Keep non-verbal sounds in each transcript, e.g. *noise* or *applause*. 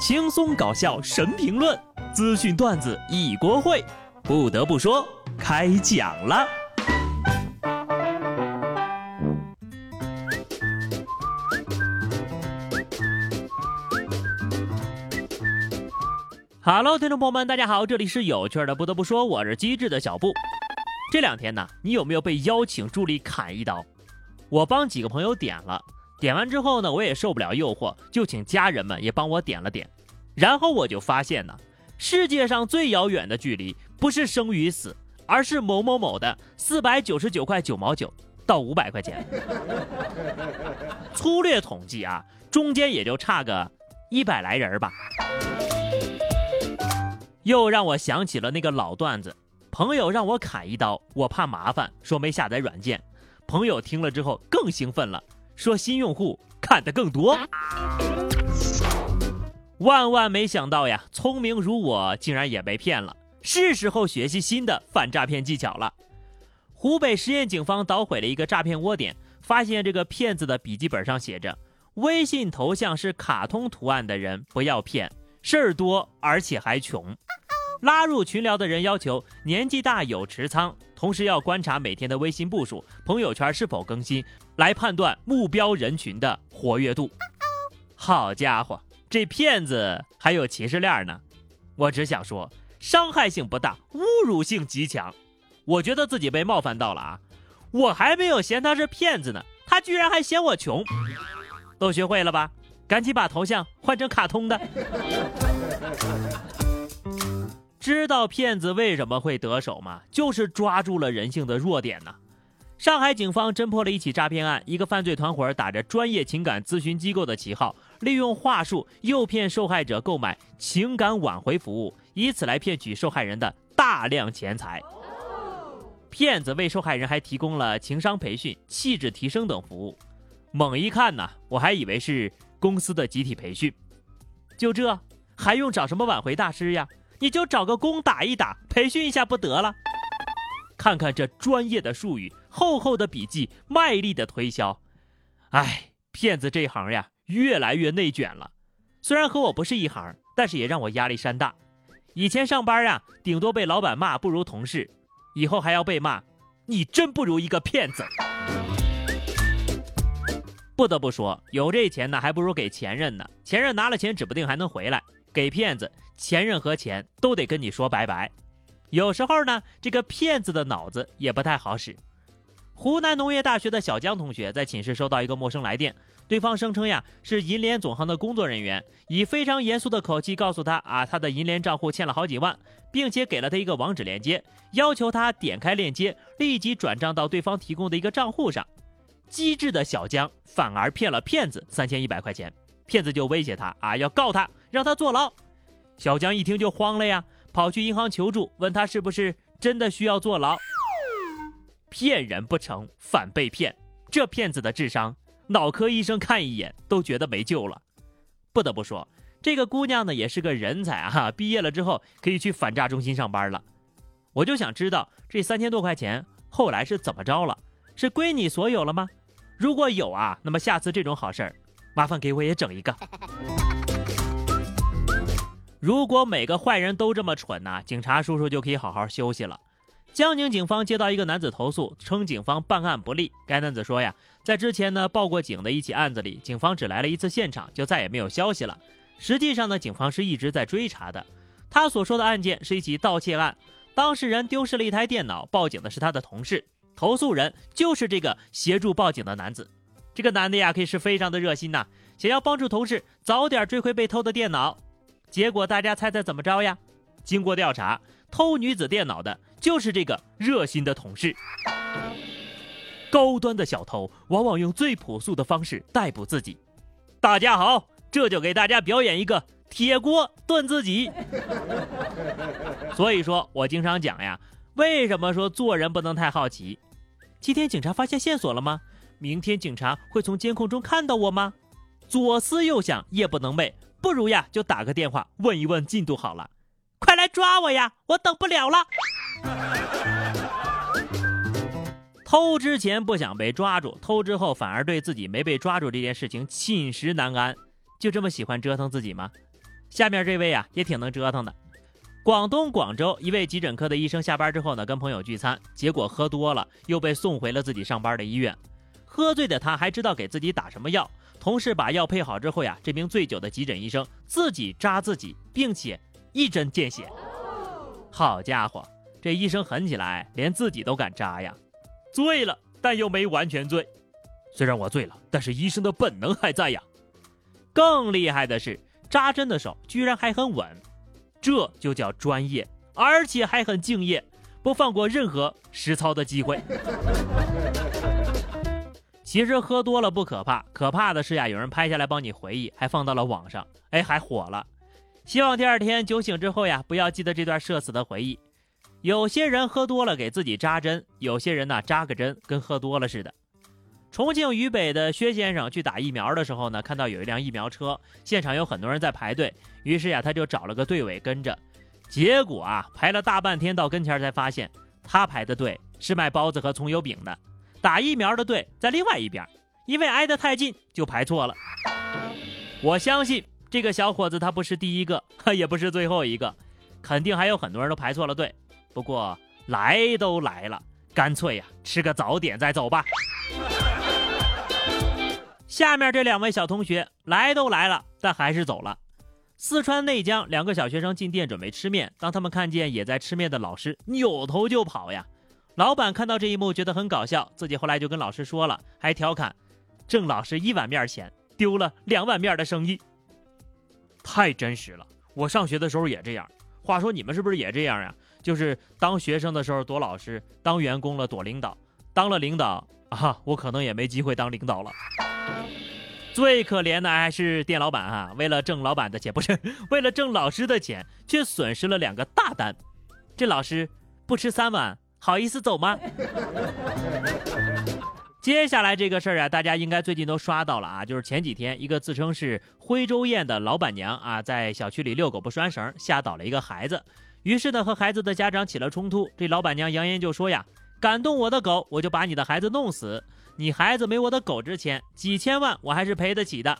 轻松搞笑神评论，资讯段子一锅烩。不得不说，开讲了。Hello，听众朋友们，大家好，这里是有趣的。不得不说，我是机智的小布。这两天呢，你有没有被邀请助力砍一刀？我帮几个朋友点了，点完之后呢，我也受不了诱惑，就请家人们也帮我点了点。然后我就发现呢，世界上最遥远的距离不是生与死，而是某某某的四百九十九块九毛九到五百块钱。粗略统计啊，中间也就差个一百来人吧。又让我想起了那个老段子，朋友让我砍一刀，我怕麻烦，说没下载软件。朋友听了之后更兴奋了，说新用户看的更多。万万没想到呀，聪明如我竟然也被骗了，是时候学习新的反诈骗技巧了。湖北十堰警方捣毁了一个诈骗窝点，发现这个骗子的笔记本上写着：“微信头像是卡通图案的人不要骗，事儿多而且还穷。”拉入群聊的人要求年纪大有持仓，同时要观察每天的微信步数、朋友圈是否更新，来判断目标人群的活跃度。好家伙，这骗子还有歧视链呢！我只想说，伤害性不大，侮辱性极强。我觉得自己被冒犯到了啊！我还没有嫌他是骗子呢，他居然还嫌我穷。都学会了吧？赶紧把头像换成卡通的。知道骗子为什么会得手吗？就是抓住了人性的弱点呢。上海警方侦破了一起诈骗案，一个犯罪团伙打着专业情感咨询机构的旗号，利用话术诱骗受害者购买情感挽回服务，以此来骗取受害人的大量钱财。骗子为受害人还提供了情商培训、气质提升等服务。猛一看呢，我还以为是公司的集体培训。就这，还用找什么挽回大师呀？你就找个工打一打，培训一下不得了？看看这专业的术语，厚厚的笔记，卖力的推销。哎，骗子这一行呀，越来越内卷了。虽然和我不是一行，但是也让我压力山大。以前上班呀，顶多被老板骂不如同事，以后还要被骂，你真不如一个骗子。不得不说，有这钱呢，还不如给前任呢。前任拿了钱，指不定还能回来。给骗子，前任和钱都得跟你说拜拜。有时候呢，这个骗子的脑子也不太好使。湖南农业大学的小江同学在寝室收到一个陌生来电，对方声称呀是银联总行的工作人员，以非常严肃的口气告诉他啊，他的银联账户欠了好几万，并且给了他一个网址链接，要求他点开链接立即转账到对方提供的一个账户上。机智的小江反而骗了骗子三千一百块钱。骗子就威胁他啊，要告他，让他坐牢。小江一听就慌了呀，跑去银行求助，问他是不是真的需要坐牢。骗人不成，反被骗。这骗子的智商，脑科医生看一眼都觉得没救了。不得不说，这个姑娘呢也是个人才啊！毕业了之后可以去反诈中心上班了。我就想知道这三千多块钱后来是怎么着了？是归你所有了吗？如果有啊，那么下次这种好事儿。麻烦给我也整一个。如果每个坏人都这么蠢呢，警察叔叔就可以好好休息了。江宁警方接到一个男子投诉，称警方办案不力。该男子说呀，在之前呢报过警的一起案子里，警方只来了一次现场，就再也没有消息了。实际上呢，警方是一直在追查的。他所说的案件是一起盗窃案，当事人丢失了一台电脑，报警的是他的同事，投诉人就是这个协助报警的男子。这个男的呀，可以是非常的热心呐，想要帮助同事早点追回被偷的电脑。结果大家猜猜怎么着呀？经过调查，偷女子电脑的就是这个热心的同事。高端的小偷往往用最朴素的方式逮捕自己。大家好，这就给大家表演一个铁锅炖自己。所以说我经常讲呀，为什么说做人不能太好奇？今天警察发现线索了吗？明天警察会从监控中看到我吗？左思右想，夜不能寐，不如呀就打个电话问一问进度好了。快来抓我呀，我等不了了。偷之前不想被抓住，偷之后反而对自己没被抓住这件事情寝食难安，就这么喜欢折腾自己吗？下面这位啊也挺能折腾的。广东广州一位急诊科的医生下班之后呢，跟朋友聚餐，结果喝多了，又被送回了自己上班的医院。喝醉的他还知道给自己打什么药，同事把药配好之后呀，这名醉酒的急诊医生自己扎自己，并且一针见血。好家伙，这医生狠起来，连自己都敢扎呀！醉了，但又没完全醉。虽然我醉了，但是医生的本能还在呀。更厉害的是，扎针的手居然还很稳，这就叫专业，而且还很敬业，不放过任何实操的机会。其实喝多了不可怕，可怕的是呀，有人拍下来帮你回忆，还放到了网上，哎，还火了。希望第二天酒醒之后呀，不要记得这段社死的回忆。有些人喝多了给自己扎针，有些人呢扎个针跟喝多了似的。重庆渝北的薛先生去打疫苗的时候呢，看到有一辆疫苗车，现场有很多人在排队，于是呀他就找了个队尾跟着。结果啊排了大半天，到跟前才发现他排的队是卖包子和葱油饼的，打疫苗的队在另外一边，因为挨得太近就排错了。我相信。这个小伙子他不是第一个，*laughs* 也不是最后一个，肯定还有很多人都排错了队。不过来都来了，干脆呀吃个早点再走吧。下面这两位小同学来都来了，但还是走了。四川内江两个小学生进店准备吃面，当他们看见也在吃面的老师，扭头就跑呀。老板看到这一幕觉得很搞笑，自己后来就跟老师说了，还调侃：挣老师一碗面钱，丢了两碗面的生意。太真实了，我上学的时候也这样。话说你们是不是也这样呀？就是当学生的时候躲老师，当员工了躲领导，当了领导啊，我可能也没机会当领导了。最可怜的还是店老板哈，为了挣老板的钱，不是 *laughs* 为了挣老师的钱，却损失了两个大单。这老师不吃三碗，好意思走吗？*laughs* 接下来这个事儿啊，大家应该最近都刷到了啊，就是前几天一个自称是徽州宴的老板娘啊，在小区里遛狗不拴绳，吓倒了一个孩子，于是呢和孩子的家长起了冲突。这老板娘扬言就说呀：“敢动我的狗，我就把你的孩子弄死。你孩子没我的狗值钱，几千万我还是赔得起的。”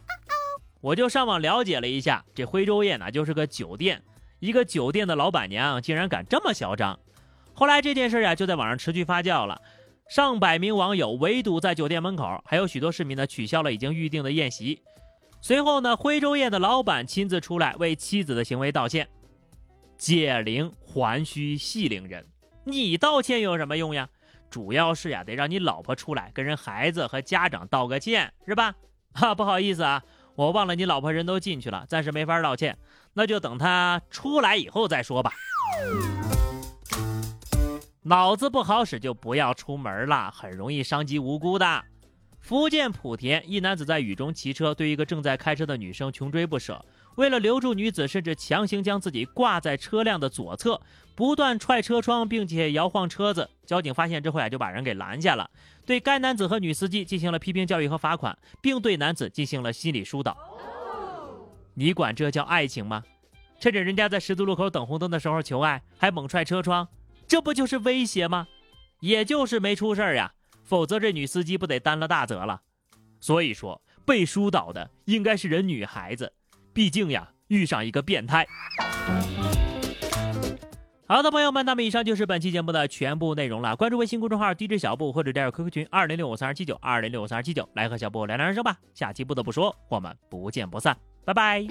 我就上网了解了一下，这徽州宴呢就是个酒店，一个酒店的老板娘竟然敢这么嚣张。后来这件事啊就在网上持续发酵了。上百名网友围堵在酒店门口，还有许多市民呢取消了已经预定的宴席。随后呢，徽州宴的老板亲自出来为妻子的行为道歉。解铃还须系铃人，你道歉有什么用呀？主要是呀，得让你老婆出来跟人孩子和家长道个歉，是吧？哈，*laughs* 不好意思啊，我忘了你老婆人都进去了，暂时没法道歉，那就等她出来以后再说吧。脑子不好使就不要出门了，很容易伤及无辜的。福建莆田一男子在雨中骑车，对一个正在开车的女生穷追不舍，为了留住女子，甚至强行将自己挂在车辆的左侧，不断踹车窗，并且摇晃车子。交警发现之后呀，就把人给拦下了，对该男子和女司机进行了批评教育和罚款，并对男子进行了心理疏导。你管这叫爱情吗？趁着人家在十字路口等红灯的时候求爱，还猛踹车窗。这不就是威胁吗？也就是没出事儿呀，否则这女司机不得担了大责了。所以说，被疏导的应该是人女孩子，毕竟呀，遇上一个变态。好的，朋友们，那么以上就是本期节目的全部内容了。关注微信公众号 DJ 小布或者加入 QQ 群二零六五三二七九二零六五三二七九，来和小布聊聊人生吧。下期不得不说，我们不见不散，拜拜。